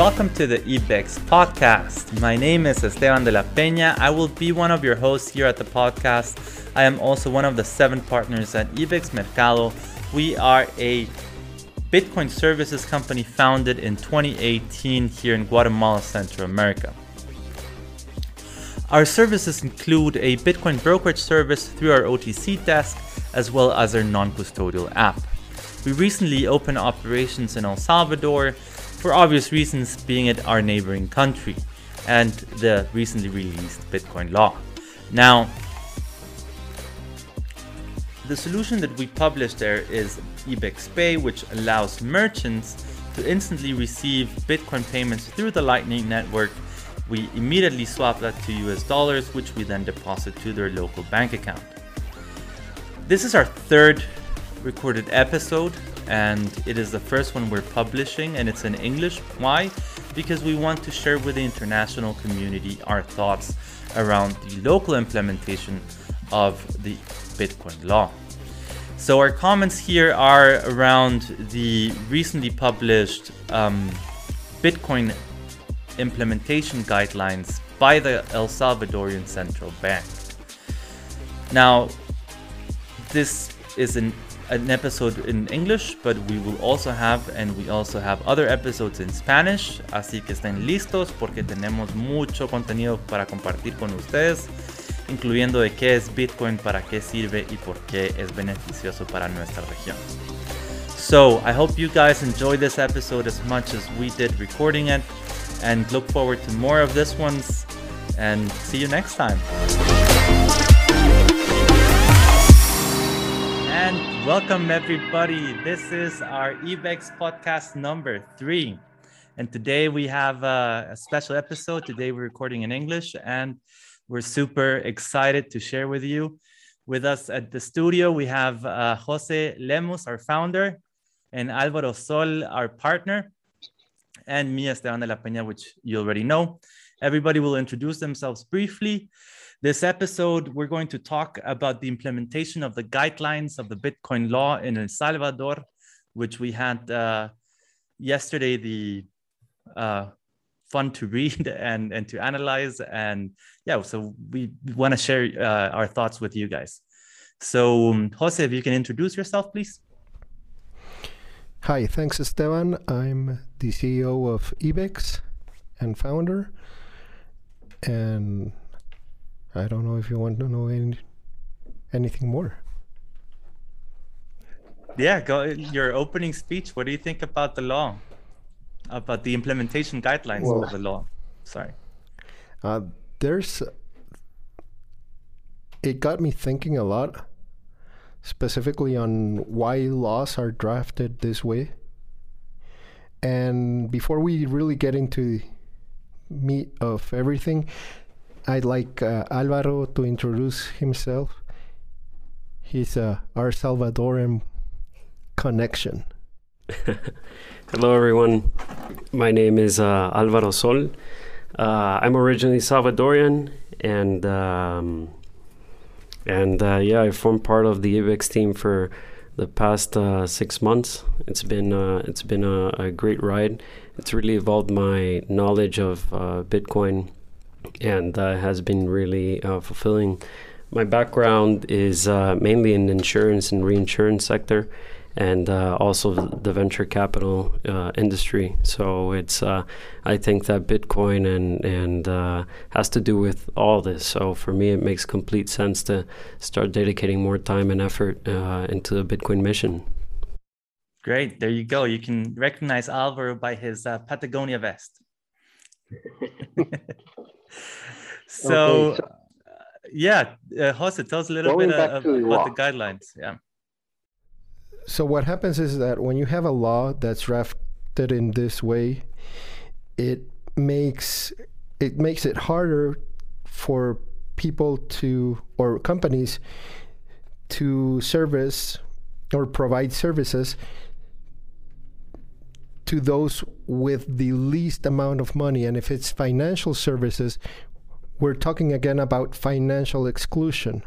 welcome to the IBEX podcast. My name is Esteban de la Peña. I will be one of your hosts here at the podcast. I am also one of the seven partners at IBEX Mercado. We are a Bitcoin services company founded in 2018 here in Guatemala, Central America. Our services include a Bitcoin brokerage service through our OTC desk, as well as our non custodial app. We recently opened operations in El Salvador, for obvious reasons, being it our neighboring country, and the recently released Bitcoin law. Now, the solution that we published there is IBEX Pay, which allows merchants to instantly receive Bitcoin payments through the Lightning Network. We immediately swap that to US dollars, which we then deposit to their local bank account. This is our third recorded episode and it is the first one we're publishing and it's in English. Why? Because we want to share with the international community our thoughts around the local implementation of the Bitcoin law. So our comments here are around the recently published um, Bitcoin implementation guidelines by the El Salvadorian Central Bank. Now, this is an an episode in English, but we will also have, and we also have other episodes in Spanish, así que estén listos porque tenemos mucho contenido para compartir con ustedes, incluyendo de qué es Bitcoin, para qué sirve y por qué es beneficioso para nuestra región. So, I hope you guys enjoy this episode as much as we did recording it, and look forward to more of this ones, and see you next time. And welcome, everybody. This is our IBEX podcast number three. And today we have a, a, special episode. Today we're recording in English, and we're super excited to share with you. With us at the studio, we have uh, Jose Lemus, our founder, and Alvaro Sol, our partner, and me, Esteban de la Peña, which you already know. Everybody will introduce themselves briefly this episode, we're going to talk about the implementation of the guidelines of the Bitcoin law in El Salvador, which we had uh, yesterday the uh, fun to read and, and to analyze. And yeah, so we want to share uh, our thoughts with you guys. So, um, Jose, if you can introduce yourself, please. Hi, thanks, Esteban. I'm the CEO of IBEX and founder. And I don't know if you want to know any, anything more. Yeah, go your opening speech. What do you think about the law? About the implementation guidelines well, of the law? Sorry. Uh, there's. It got me thinking a lot, specifically on why laws are drafted this way. And before we really get into the meat of everything, I'd like uh, Alvaro to introduce himself. He's uh, our Salvadoran connection. Hello, everyone. My name is uh, Alvaro Sol. Uh, I'm originally Salvadorian, and um, and uh, yeah, I formed part of the IBEX team for the past uh, six months. It's been uh, it's been a, a, great ride. It's really evolved my knowledge of uh, Bitcoin and uh, has been really uh, fulfilling. My background is mainly in the insurance and reinsurance sector, and uh, also the venture capital uh, industry. So it's uh, I think that Bitcoin and and has to do with all this. So for me, it makes complete sense to start dedicating more time and effort into the Bitcoin mission. Great, there you go. You can recognize Alvaro by his Patagonia vest. so, okay, so uh, yeah, uh, Jose, tell us a little bit uh, about the guidelines. Yeah. So what happens is that when you have a law that's drafted in this way, it makes it makes it harder for people to or companies to service or provide services to those with the least amount of money. And if it's financial services, we're talking again about financial exclusion.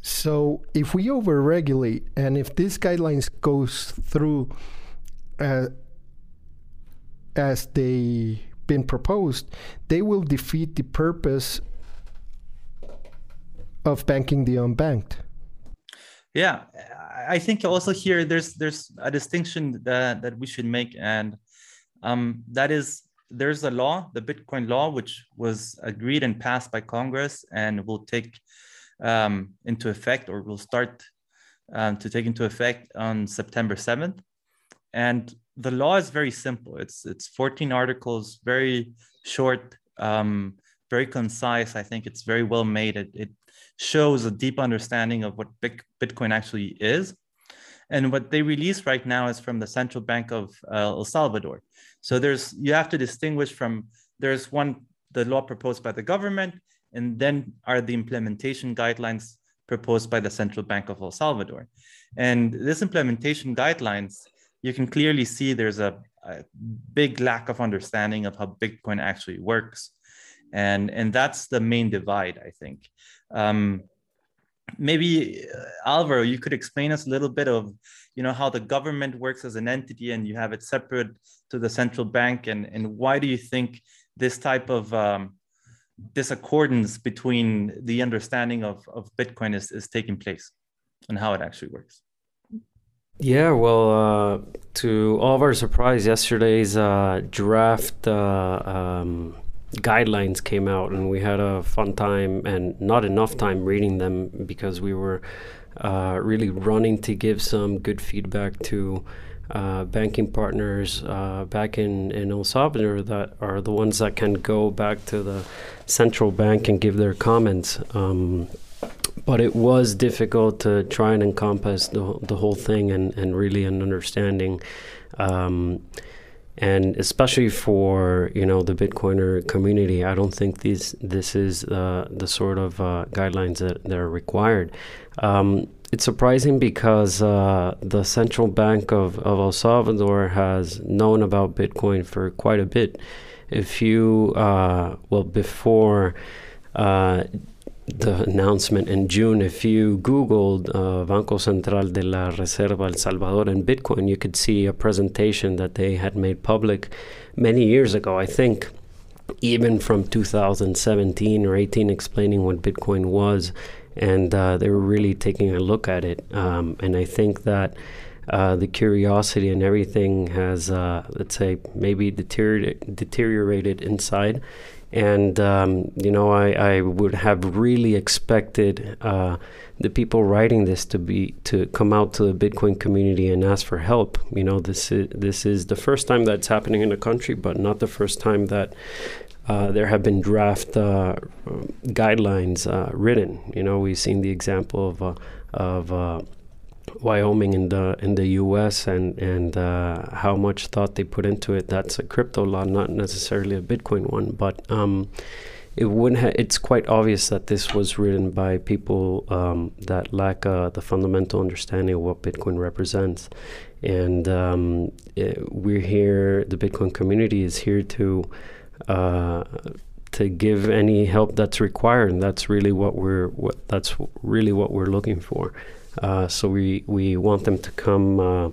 So if we overregulate and if these guidelines goes through uh, as they been proposed, they will defeat the purpose of banking the unbanked. Yeah, I think also here there's there's a distinction that, that we should make, and um, that is there's a law, the Bitcoin law, which was agreed and passed by Congress and will take um, into effect or will start um, to take into effect on September 7th. And the law is very simple. It's it's 14 articles, very short, um, very concise. I think it's very well made. It, it shows a deep understanding of what Bitcoin actually is. And what they release right now is from the Central Bank of uh, El Salvador. So there's you have to distinguish from there's one the law proposed by the government, and then are the implementation guidelines proposed by the Central Bank of El Salvador. And this implementation guidelines, you can clearly see there's a, a big lack of understanding of how Bitcoin actually works. And, and that's the main divide, I think. Um, maybe uh, Alvaro, you could explain us a little bit of, you know, how the government works as an entity and you have it separate to the central bank, and and why do you think this type of um, discordance between the understanding of, of Bitcoin is, is taking place and how it actually works? Yeah, well, uh, to all of our surprise, yesterday's uh, draft uh, um, guidelines came out, and we had a fun time and not enough time reading them because we were uh, really running to give some good feedback to uh, banking partners uh, back in, in El Salvador that are the ones that can go back to the central bank and give their comments. Um, but it was difficult to try and encompass the, the whole thing and, and really an understanding. Um, and especially for you know the Bitcoiner community, I don't think these this is uh, the sort of uh, guidelines that, that are required. Um, it's surprising because uh, the central bank of, of El Salvador has known about Bitcoin for quite a bit. If you uh, well before uh, the announcement in June, if you Googled uh, Banco Central de la Reserva El Salvador and Bitcoin, you could see a presentation that they had made public many years ago. I think even from 2017 or 18, explaining what Bitcoin was, and uh, they were really taking a look at it. Um, and I think that. Uh, the curiosity and everything has, uh, let's say, maybe deteriorated, deteriorated inside, and um, you know I, I would have really expected uh, the people writing this to be to come out to the Bitcoin community and ask for help. You know this is this is the first time that's happening in the country, but not the first time that uh, there have been draft uh, guidelines uh, written. You know we've seen the example of uh, of Wyoming in the in the U.S. and and how much thought they put into it. That's a crypto law, not necessarily a Bitcoin one, but um, it wouldn't. Ha- it's quite obvious that this was written by people um, that lack uh, the fundamental understanding of what Bitcoin represents, and um, it, we're here. The Bitcoin community is here to. Uh, to give any help that's required, and that's really what we're what, that's really what we're looking for. Uh, so we, we want them to come uh,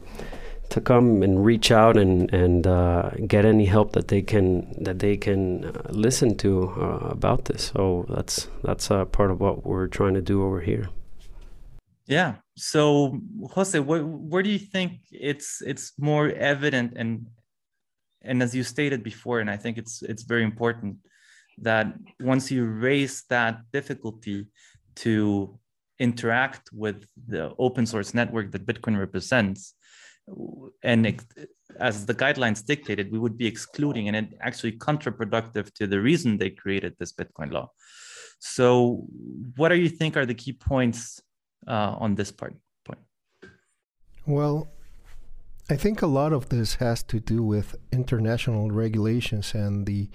to come and reach out and and uh, get any help that they can that they can uh, listen to uh, about this. So that's that's part of what we're trying to do over here. Yeah. So Jose, where, where do you think it's it's more evident and and as you stated before, and I think it's it's very important that once you raise that difficulty to interact with the open source network that Bitcoin represents. And as the guidelines dictated, we would be excluding, and it actually counterproductive to the reason they created this Bitcoin law. So, what do you think are the key points uh, on this part? Point. Well, I think a lot of this has to do with international regulations and the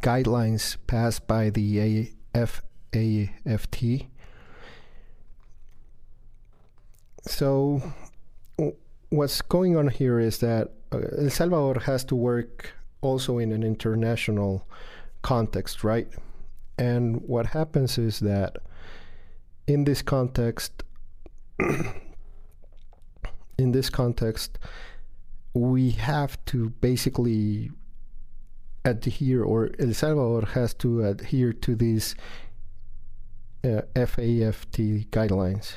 guidelines passed by the AFAFT So, what's going on here is that uh, El Salvador has to work also in an international context, right? And what happens is that in this context, in this context, we have to basically adhere, or El Salvador has to adhere to these uh, FATF guidelines.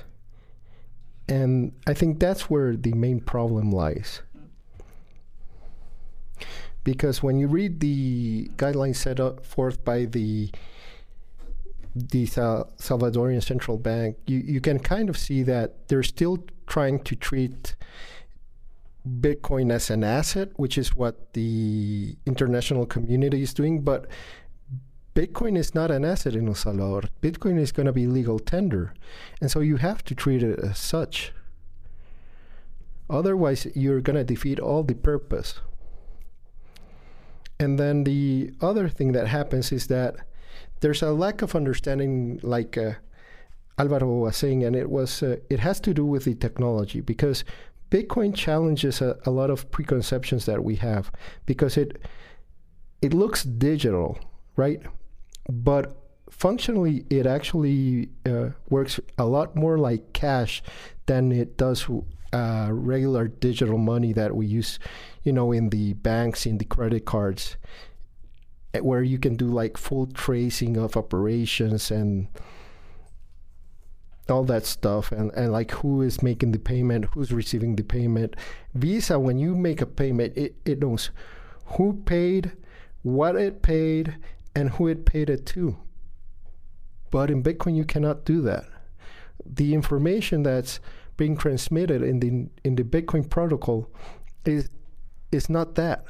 And I think that's where the main problem lies. Because when you read the guidelines set up forth by the the Salvadorian central bank, you, you can kind of see that they're still trying to treat Bitcoin as an asset, which is what the international community is doing. But Bitcoin is not an asset in El Salvador. Bitcoin is going to be legal tender. And so you have to treat it as such. Otherwise, you're going to defeat all the purpose. And then the other thing that happens is that there's a lack of understanding, like uh, Alvaro was saying, and it was uh, it has to do with the technology because Bitcoin challenges a, a, lot of preconceptions that we have because it it looks digital, right? But functionally, it actually uh, works a lot more like cash than it does uh, regular digital money that we use, you know, in the banks, in the credit cards where you can do like full tracing of operations and all that stuff and, and like who is making the payment who's receiving the payment. Visa when you make a payment it, it knows who paid what it paid and who it paid it to. But in bitcoin you cannot do that. The information that's being transmitted in the in the bitcoin protocol is is not that.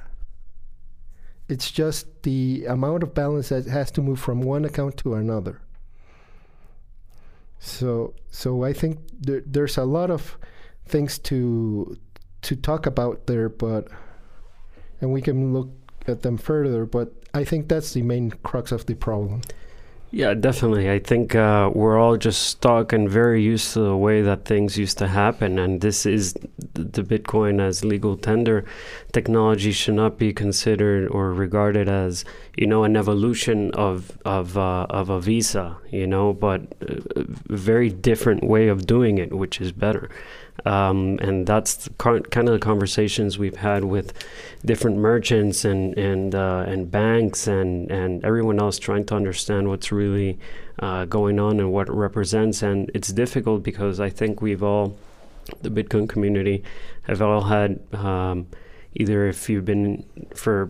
It's just the amount of balance that has to move from one account to another. So, so I think there, there's a lot of things to to talk about there, but and we can look at them further. But I think that's the main crux of the problem. Yeah, definitely. I think uh, we're all just stuck and very used to the way that things used to happen. And this is the Bitcoin as legal tender technology should not be considered or regarded as, you know, an evolution of of uh, of a visa, you know, but a very different way of doing it, which is better. Um, and that's the kind of the conversations we've had with different merchants and and uh, and banks and and everyone else trying to understand what's really uh, going on and what it represents. And it's difficult because I think we've all, the Bitcoin community, have all had um, either if you've been for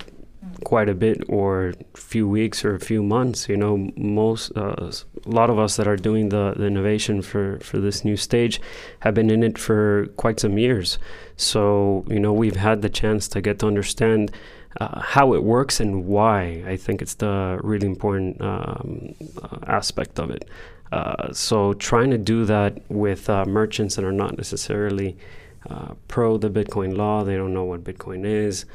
quite a bit or a few weeks or a few months you know most uh, a lot of us that are doing the, the innovation for for this new stage have been in it for quite some years. So you know we've had the chance to get to understand uh, how it works and why i think it's the really important um, uh, aspect of it. Uh, so trying to do that with uh, merchants that are not necessarily uh, pro the bitcoin law they don't know what bitcoin is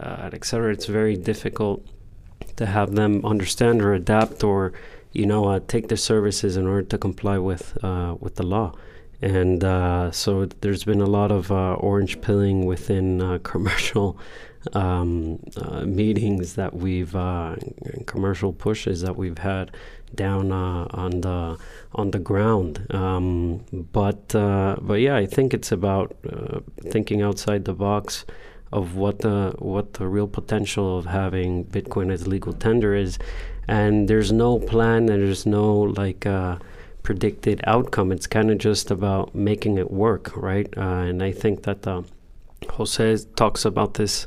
uh, etc. It's very difficult to have them understand or adapt or you know uh, take their services in order to comply with uh, with the law. And uh, so there's been a lot of uh, orange pilling within uh, commercial um, meetings that we've commercial pushes that we've had down on the on the ground. Um, but but yeah, I think it's about thinking outside the box of what the what the real potential of having Bitcoin as legal tender is, and there's no plan there's no like uh, predicted outcome. It's kind of just about making it work, right? Uh, and I think that uh, Jose talks about this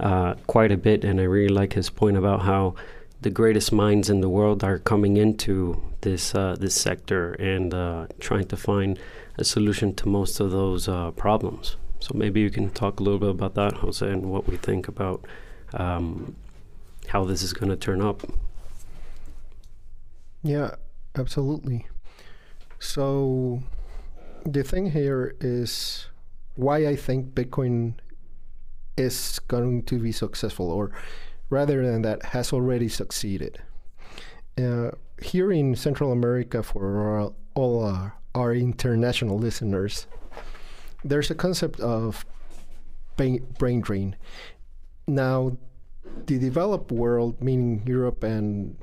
uh, quite a bit, and I really like his point about how the greatest minds in the world are coming into this uh, this sector and uh, trying to find a solution to most of those problems. So maybe you can talk a little bit about that, Jose, and what we think about um, how this is going to turn up. Yeah, absolutely. So the thing here is why I think Bitcoin is going to be successful, or rather than that, has already succeeded. Uh, here in Central America, for all, all our, our international listeners, there's a concept of brain drain. Now, the developed world, meaning Europe and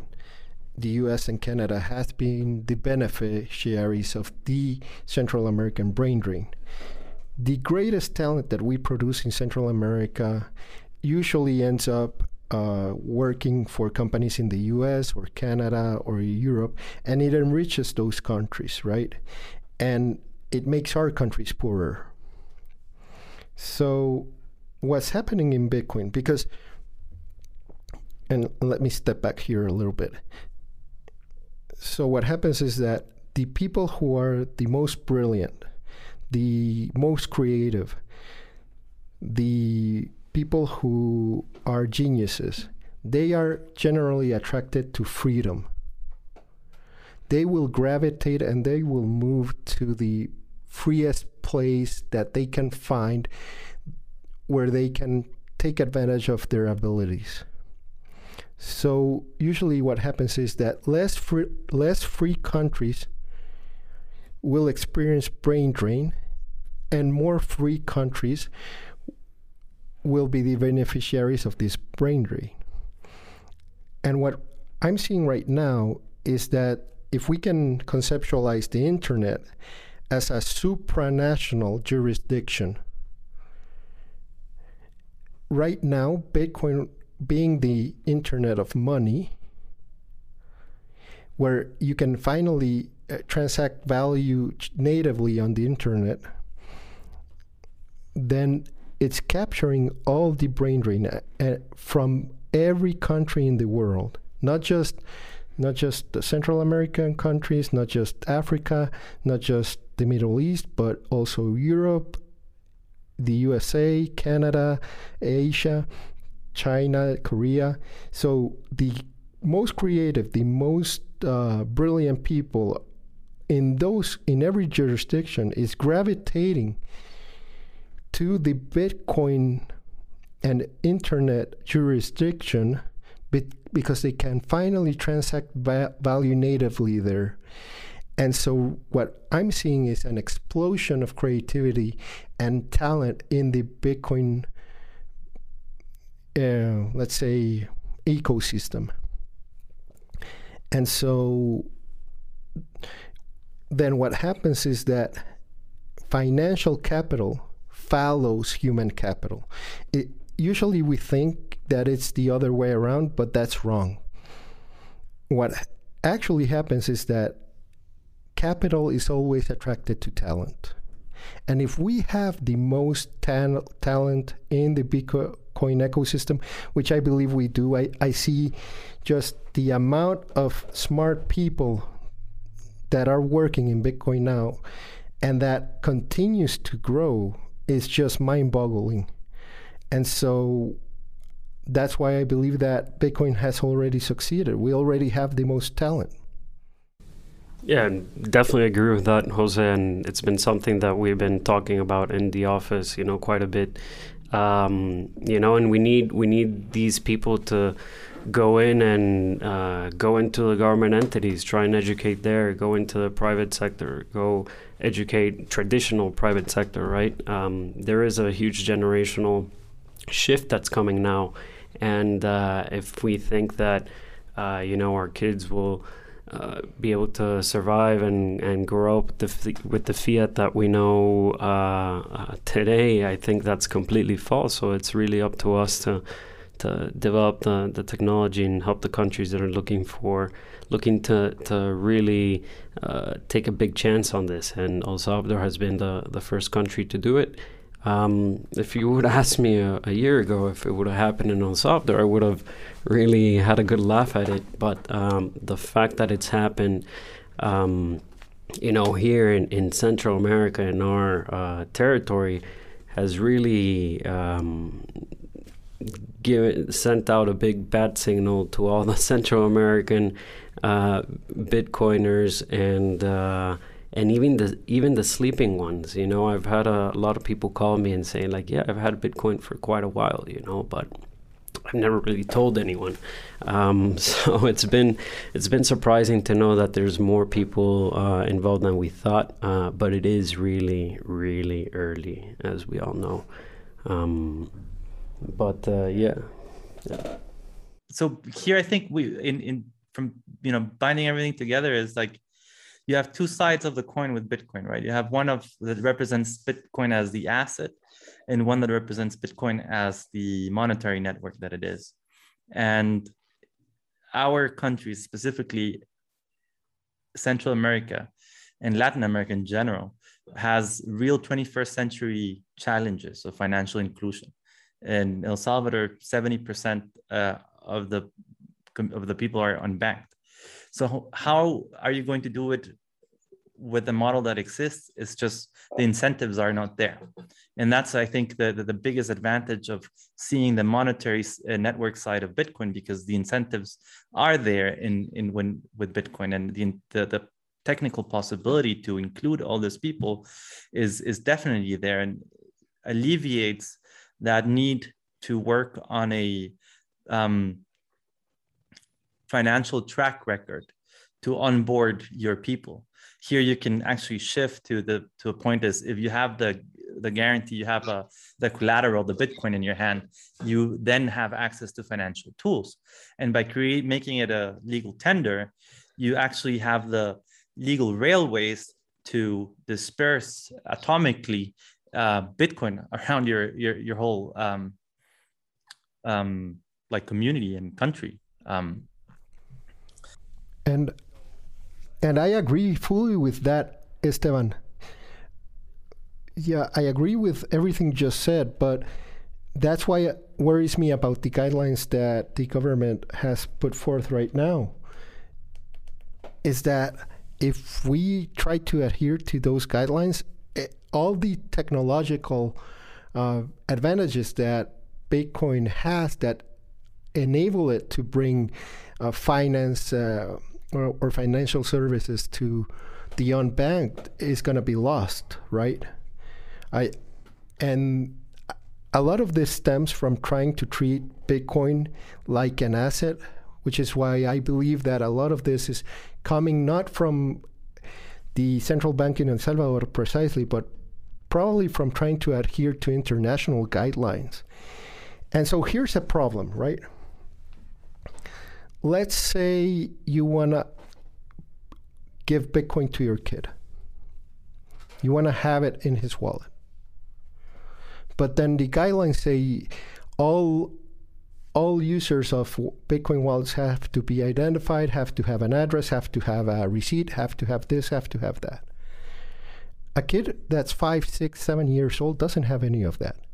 the US and Canada, has been the beneficiaries of the Central American brain drain. The greatest talent that we produce in Central America usually ends up uh, working for companies in the US or Canada or Europe, and it enriches those countries, right? And it makes our countries poorer. So, what's happening in Bitcoin? Because, and let me step back here a little bit. So, what happens is that the people who are the most brilliant, the most creative, the people who are geniuses, they are generally attracted to freedom. They will gravitate and they will move to the freest place that they can find where they can take advantage of their abilities. So usually what happens is that less free, less free countries will experience brain drain and more free countries will be the beneficiaries of this brain drain. And what I'm seeing right now is that if we can conceptualize the internet as a supranational jurisdiction, right now, Bitcoin being the internet of money, where you can finally uh, transact value natively on the internet, then it's capturing all the brain drain uh, uh, from every country in the world, not just not just the Central American countries, not just Africa, not just the Middle East, but also Europe, the USA, Canada, Asia, China, Korea. So the most creative, the most uh, brilliant people in those in every jurisdiction is gravitating to the Bitcoin and internet jurisdiction because they can finally transact value natively there. And so, what I'm seeing is an explosion of creativity and talent in the Bitcoin, uh, let's say, ecosystem. And so, then what happens is that financial capital follows human capital. It, usually we think that it's the other way around, but that's wrong. What actually happens is that capital is always attracted to talent. And if we have the most ta- talent in the Bitcoin ecosystem, which I believe we do, I, I see just the amount of smart people that are working in Bitcoin now and that continues to grow is just mind boggling. And so that's why I believe that Bitcoin has already succeeded. We already have the most talent. Yeah, definitely agree with that, Jose. And it's been something that we've been talking about in the office, you know, quite a bit. Um, you know, and we need we need these people to go in and uh, go into the government entities, try and educate there, go into the private sector, go educate traditional private sector, right? Um, there is a huge generational shift that's coming now. And uh, if we think that, uh, you know, our kids will uh, be able to survive and, and grow up with the, with the fiat that we know uh, uh, today, I think that's completely false. So it's really up to us to to develop the, the technology and help the countries that are looking for looking to to really uh, take a big chance on this. And El Salvador has been the the first country to do it. Um, if you would ask me a, a, year ago if it would have happened in El Salvador, I would have really had a good laugh at it. But um, the fact that it's happened, um, you know, here in, in Central America in our uh, territory, has really um, give, sent out a big bad signal to all the Central American uh, Bitcoiners and uh, and even the even the sleeping ones. You know, I've had a, a, lot of people call me and say like, yeah, I've had Bitcoin for quite a while. You know, but I've never really told anyone. Um, so it's been it's been surprising to know that there's more people uh, involved than we thought. Uh, but it is really really early, as we all know. Um, but uh, yeah. yeah. So here, I think we in in from you know binding everything together is like you have two sides of the coin with Bitcoin, right? You have one of that represents Bitcoin as the asset, and one that represents Bitcoin as the monetary network that it is. And our countries, specifically Central America and Latin America in general, has real 21st century challenges of financial inclusion. In El Salvador, 70% uh, of the of the people are unbanked. So how are you going to do it with the model that exists? It's just the incentives are not there, and that's I think the the, the biggest advantage of seeing the monetary uh, network side of Bitcoin because the incentives are there in in when with Bitcoin and the the, the technical possibility to include all these people is is definitely there and alleviates that need to work on a um, financial track record to onboard your people here you can actually shift to the to a point is if you have the the guarantee you have a the collateral the bitcoin in your hand you then have access to financial tools and by create making it a legal tender you actually have the legal railways to disperse atomically uh, Bitcoin around your your your whole um, um, like community and country. Um, and and I agree fully with that, Esteban. Yeah, I agree with everything just said, but that's why it worries me about the guidelines that the government has put forth right now. Is that if we try to adhere to those guidelines, it, eh, all the technological uh, advantages that Bitcoin has that enable it to bring uh, finance uh, or, or, financial services to the unbanked is going to be lost, right? I and a lot of this stems from trying to treat Bitcoin like an asset, which is why I believe that a lot of this is coming not from the central bank in El Salvador precisely, but probably from trying to adhere to international guidelines. And so here's a problem, right? Let's say you want to give Bitcoin to your kid. You want to have it in his wallet. But then the guidelines say all all users of Bitcoin wallets have to be identified, have to have an address, have to have a receipt, have to have this, have to have that. A kid that's five, six, seven years old doesn't have any of that.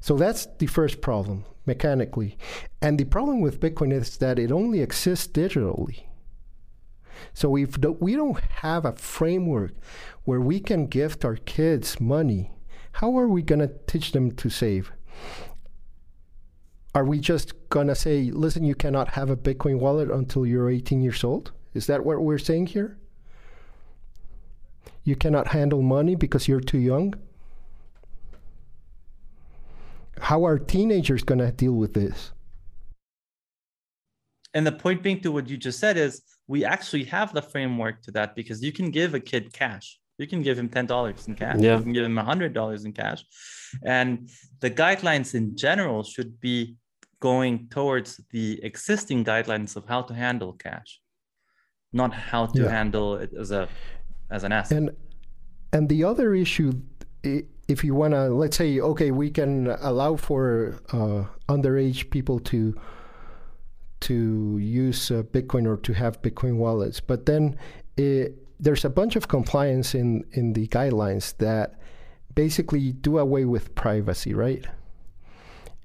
So that's the first problem mechanically. And the problem with Bitcoin is that it only exists digitally. So if we don't have a framework where we can gift our kids money, how are we going to teach them to save? are we just gonna say, listen, you cannot have a Bitcoin wallet until you're 18 years old? Is that what we're saying here? You cannot handle money because you're too young? How are teenagers gonna deal with this? And the point being to what you just said is we actually have the framework to that because you can give a kid cash. You can give him $10 in cash. Yeah. You can give him $100 in cash. And the guidelines in general should be going towards the existing guidelines of how to handle cash, not how to yeah. handle it as a as an asset. And and the other issue, if you want to, let's say, okay, we can allow for uh, underage people to to use uh, Bitcoin or to have Bitcoin wallets, but then it, there's a bunch of compliance in in the guidelines that basically do away with privacy, right?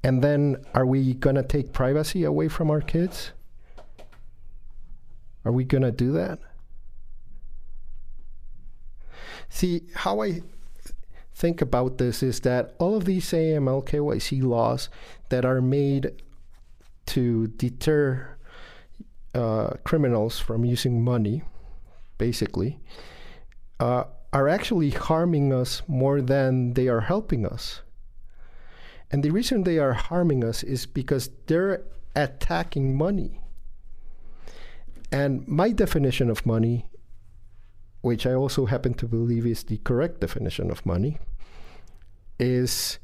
And then are we going to take privacy away from our kids? Are we going to do that? See, how I think about this is that all of these AML KYC laws that are made to deter uh, criminals from using money, basically, uh, are actually harming us more than they are helping us. And the reason they are harming us is because they're attacking money. And my definition of money, which I also happen to believe is the correct definition of money, is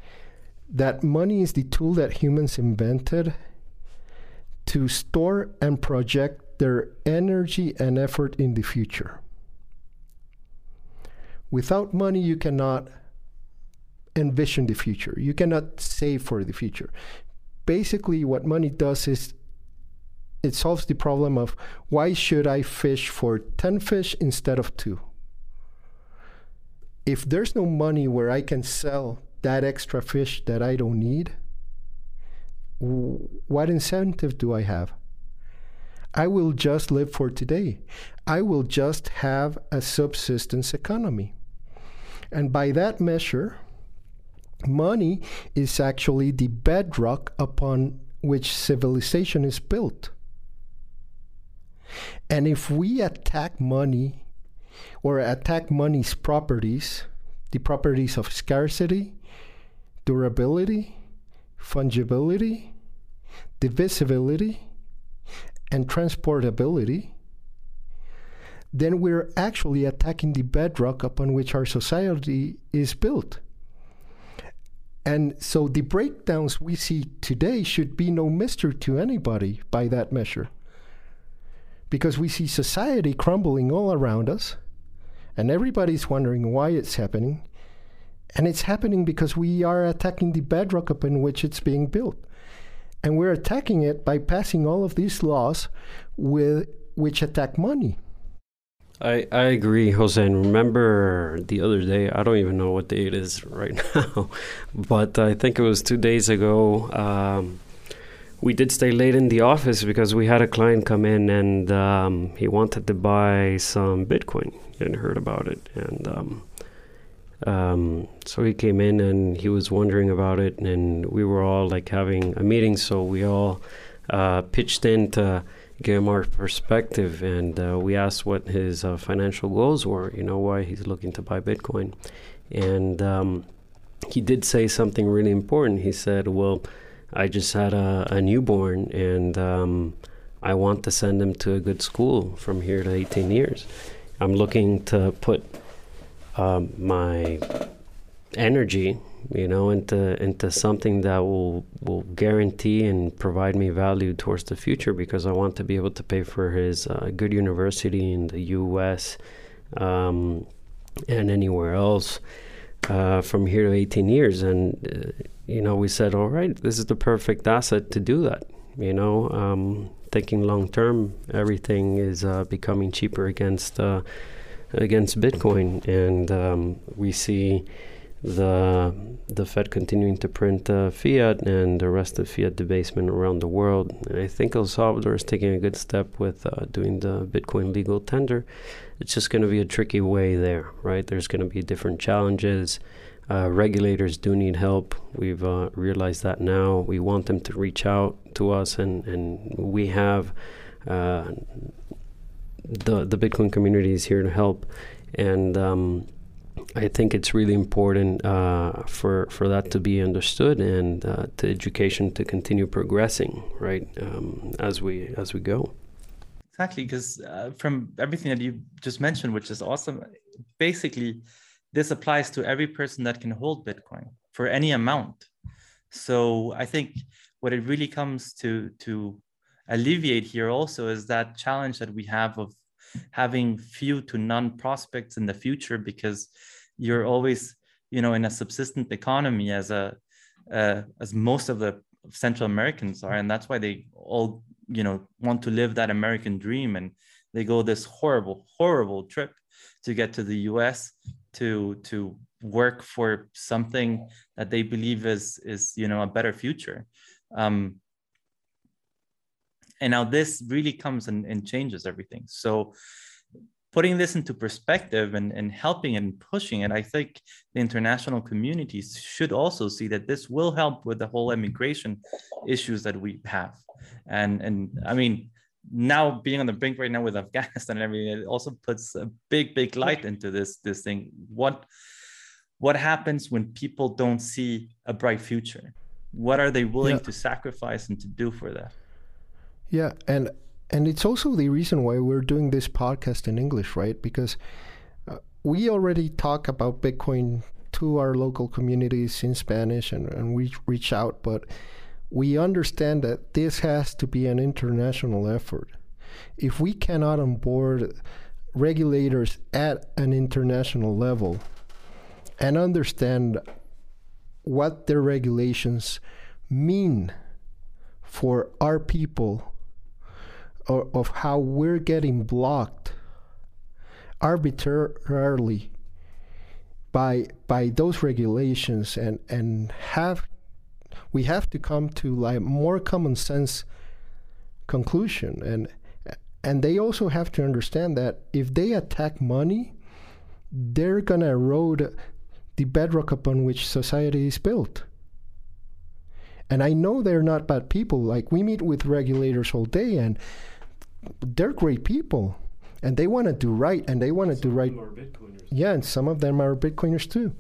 that money is the tool that humans invented to store and project their energy and effort in the future. Without money, you cannot envision the future. You cannot save for the future. Basically, what money does is it solves the problem of why should I fish for 10 fish instead of two? If there's no money where I can sell that extra fish that I don't need, what incentive do I have? I will just live for today. I will just have a subsistence economy. And by that measure, money is actually the bedrock upon which civilization is built. And if we attack money or attack money's properties, the properties of scarcity, durability, fungibility, divisibility, and transportability, then we're actually attacking the bedrock upon which our society is built. And so the breakdowns we see today should be no mystery to anybody by that measure. Because we see society crumbling all around us, and everybody's wondering why it's happening. And it's happening because we are attacking the bedrock upon which it's being built. And we're attacking it by passing all of these laws with, which attack money. I, I agree, Jose. And remember the other day, I don't even know what day it is right now, but I think it was two days ago. Um, we did stay late in the office because we had a client come in and um, he wanted to buy some Bitcoin. Hadn't heard about it. And um, um, so he came in and he was wondering about it. And we were all like having a meeting. So we all uh, pitched in to give him our perspective. And uh, we asked what his uh, financial goals were, you know, why he's looking to buy Bitcoin. And um, he did say something really important. He said, well, I just had a, a newborn and um, I want to send him to a good school from here to 18 years. I'm looking to put um, my energy, you know, into into something that will will guarantee and provide me value towards the future because I want to be able to pay for his uh, good university in the U.S. Um, and anywhere else uh, from here to 18 years. And, uh, you know, we said, all right, this is the perfect asset to do that. You know, um, thinking long term, everything is uh, becoming cheaper against uh, against Bitcoin, and um, we see the the Fed continuing to print uh, fiat and the rest of fiat debasement around the world. And I think El Salvador is taking a good step with uh, doing the Bitcoin legal tender. It's just going to be a tricky way there, right? There's going to be different challenges. Uh, regulators do need help. We've uh, realized that now. We want them to reach out to us, and, and we have uh, the the Bitcoin community is here to help. And um, I think it's really important uh, for for that to be understood and uh, to education to continue progressing, right, um, as we as we go. Exactly, because uh, from everything that you just mentioned, which is awesome, basically, this applies to every person that can hold Bitcoin for any amount. So I think what it really comes to to alleviate here also is that challenge that we have of having few to none prospects in the future because you're always you know in a subsistent economy as a uh, as most of the central americans are. And that's why they all you know want to live that american dream. And they go this horrible horrible trip to get to the us to to work for something that they believe is is you know a better future. Um, and now this really comes and, and changes everything so putting this into perspective and, and helping and pushing it, I think the international communities should also see that this will help with the whole immigration issues that we have. And and I mean, now being on the brink right now with Afghanistan and everything, it also puts a big, big light into this this thing. What what happens when people don't see a bright future? What are they willing yeah. to sacrifice and to do for that? Yeah, and and it's also the reason why we're doing this podcast in English, right? Because uh, we already talk about Bitcoin to our local communities in Spanish and, and we reach out, but we understand that this has to be an international effort. If we cannot onboard regulators at an international level and understand what their regulations mean for our people of, how we're getting blocked arbitrarily by by those regulations and and have we have to come to like more common sense conclusion. And and they also have to understand that if they attack money they're going to erode the bedrock upon which society is built. And i know they're not bad people. Like we meet with regulators all day and they're great people and they want to do right and they want to do right yeah and some of them are bitcoiners too.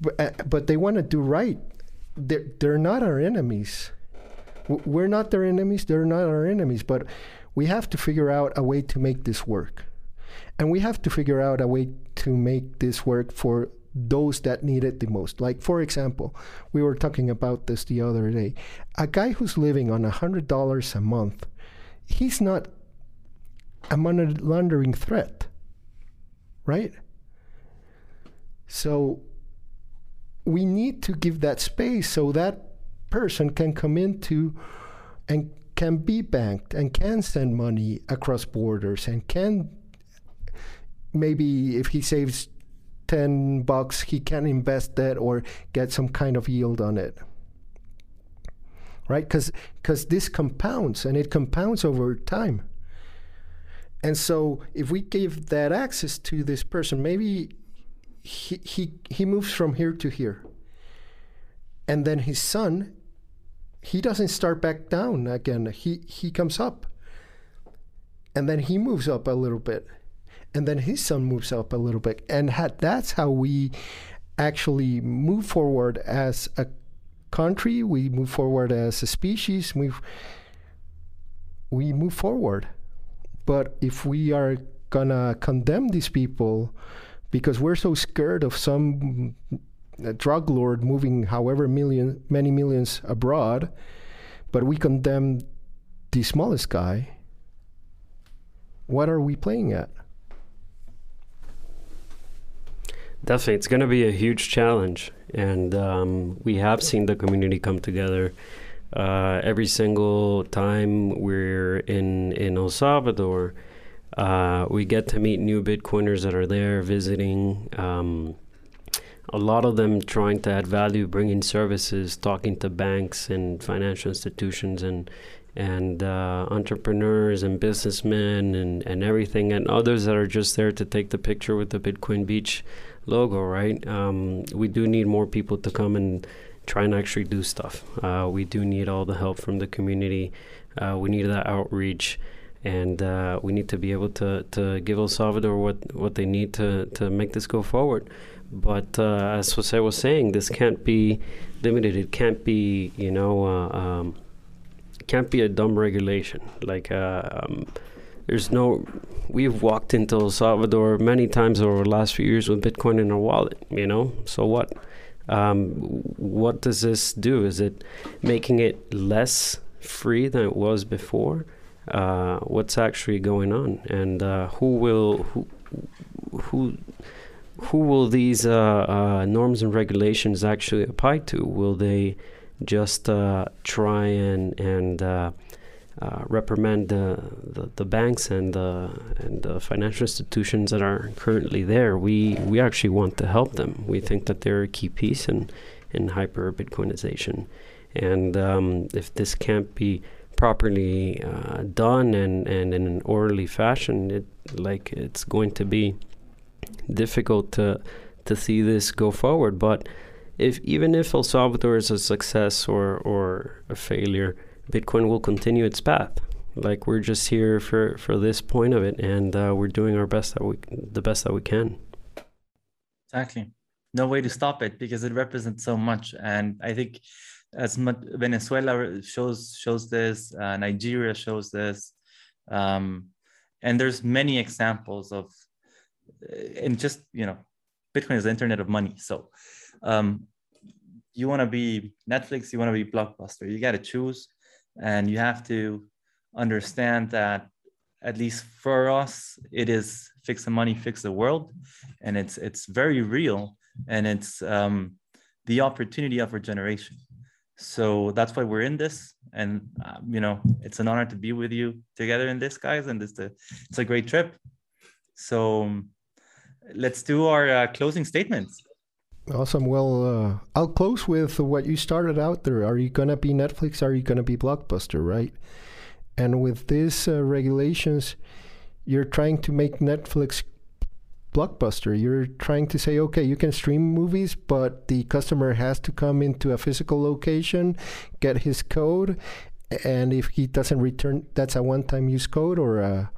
But, uh, but they want to do right. They're, they're not our enemies. We're not their enemies they're not our enemies but we have to figure out a way to make this work. And we have to figure out a way to make this work for those that need it the most. Like for example we were talking about this the other day. A guy who's living on a hundred dollars a month he's not a money laundering threat, right? So we need to give that space so that person can come into and can be banked and can send money across borders and can maybe if he saves 10 bucks he can invest that or get some kind of yield on it right because because this compounds and it compounds over time and so if we give that access to this person, maybe he, he, he moves from here to here. And then his son, he doesn't start back down again. He, he comes up. And then he moves up a little bit. And then his son moves up a little bit. And ha- that's how we actually move forward as a country. We move forward as a species. We, we move forward. But if we are gonna condemn these people because we're so scared of some uh, drug lord moving however million many millions abroad, but we condemn the smallest guy, what are we playing at? Definitely, it's going to be a huge challenge, and um, we have seen the community come together uh, every single time we're in in El Salvador, uh, we get to meet new Bitcoiners that are there visiting. Um, a lot of them trying to add value, bringing services, talking to banks and financial institutions and and uh, entrepreneurs and businessmen and, and everything, and others that are just there to take the picture with the Bitcoin Beach logo, right? Um, we do need more people to come and try and actually do stuff. Uh, we do need all the help from the community. Uh, we need that outreach, and uh, we need to be able to, to give El Salvador what, what they need to, to make this go forward. But uh, as Jose was saying, this can't be limited. It can't be, you know, uh, um, can't be a dumb regulation. Like, uh, um, there's no. We've walked into El Salvador many times over the last few years with Bitcoin in our wallet. You know, so what? Um, what does this do? Is it making it less free than it was before? Uh, what's actually going on, and uh, who will who who who will these uh, uh norms and regulations actually apply to? Will they just uh, try and and uh, reprimand the, the, the, banks and the, and the financial institutions that are currently there. We we actually want to help them. We think that they're a key piece in in hyper Bitcoinization, and um, if this can't be properly uh, done and, and in an orderly fashion, it like it's going to be difficult to to see this go forward. But if even if El Salvador is a success or or a failure Bitcoin will continue its path. Like we're just here for for this point of it, and uh, we're doing our best that we the best that we can. Exactly. No way to stop it because it represents so much, and I think as much Venezuela shows shows this, uh, Nigeria shows this, um, and there's many examples of, and just you know, Bitcoin is the internet of money. So, um, you want to be Netflix, you want to be Blockbuster, you got to choose and you have to understand that at least for us it is fix the money fix the world. And it's it's very real. And it's um, the opportunity of our generation. So that's why we're in this, and uh, you know it's an honor to be with you together in this, guys, and it's a it's a great trip. So um, let's do our uh, closing statements. Awesome. Well, uh, I'll close with what you started out there. Are you gonna be Netflix? Are you gonna be Blockbuster? Right? And with these uh, regulations, you're trying to make Netflix blockbuster. You're trying to say, okay, you can stream movies, but the customer has to come into a physical location, get his code, and if he doesn't return, that's a one-time use code or a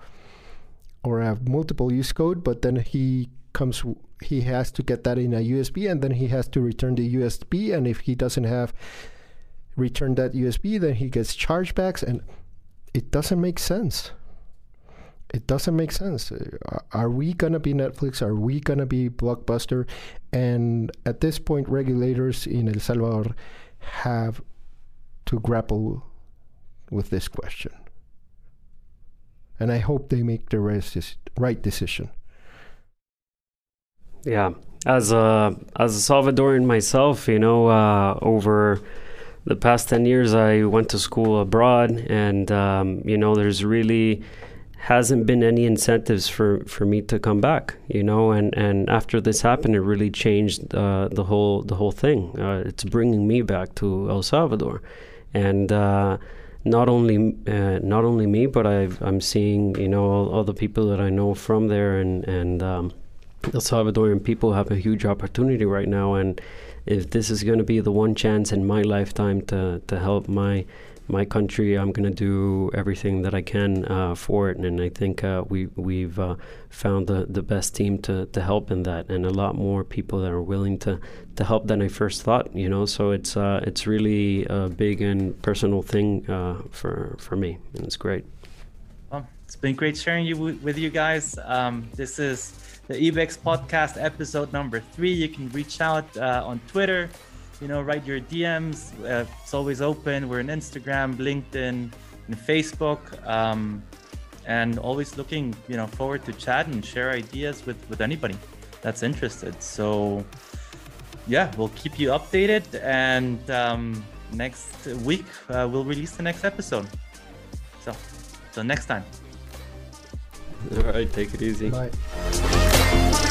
or a multiple use code. But then he comes, he has to get that in a USB, and then he has to return the USB. And if he doesn't have return that USB, then he gets chargebacks, and it doesn't make sense it doesn't make sense. Are we going to be Netflix? Are we going to be Blockbuster? And at this point, regulators in El Salvador have to grapple with this question. And I hope they make the right decision. Yeah, as a as a Salvadorian myself, you know, uh, over the past ten years, I went to school abroad, and um, you know, there's really hasn't been any incentives for, for me to come back, you know. And, and after this happened, it really changed uh, the whole the whole thing. Uh, it's bringing me back to El Salvador, and uh, not only uh, not only me, but i am seeing you know all, all, the people that I know from there, and and um, El Salvadorian people have a huge opportunity right now. And if this is going to be the one chance in my lifetime to to help my my country, I'm going to do everything that I can uh, for it. And I think uh, we we've uh, found the, the best team to, to help in that, and a lot more people that are willing to, to help than I first thought. You know, so it's uh, it's really a big and personal thing uh, for for me, and it's great. Well, it's been great sharing you w- with you guys. Um, this is the Ibex podcast episode number three. You can reach out on Twitter you know, write your DMs. Uh, it's always open. We're on Instagram, LinkedIn, and Facebook. Um, and always looking, you know, forward to chat and share ideas with, with anybody that's interested. So, yeah, we'll keep you updated. And um, next week, uh, we'll release the next episode. So, till next time. All right, take it easy. Bye.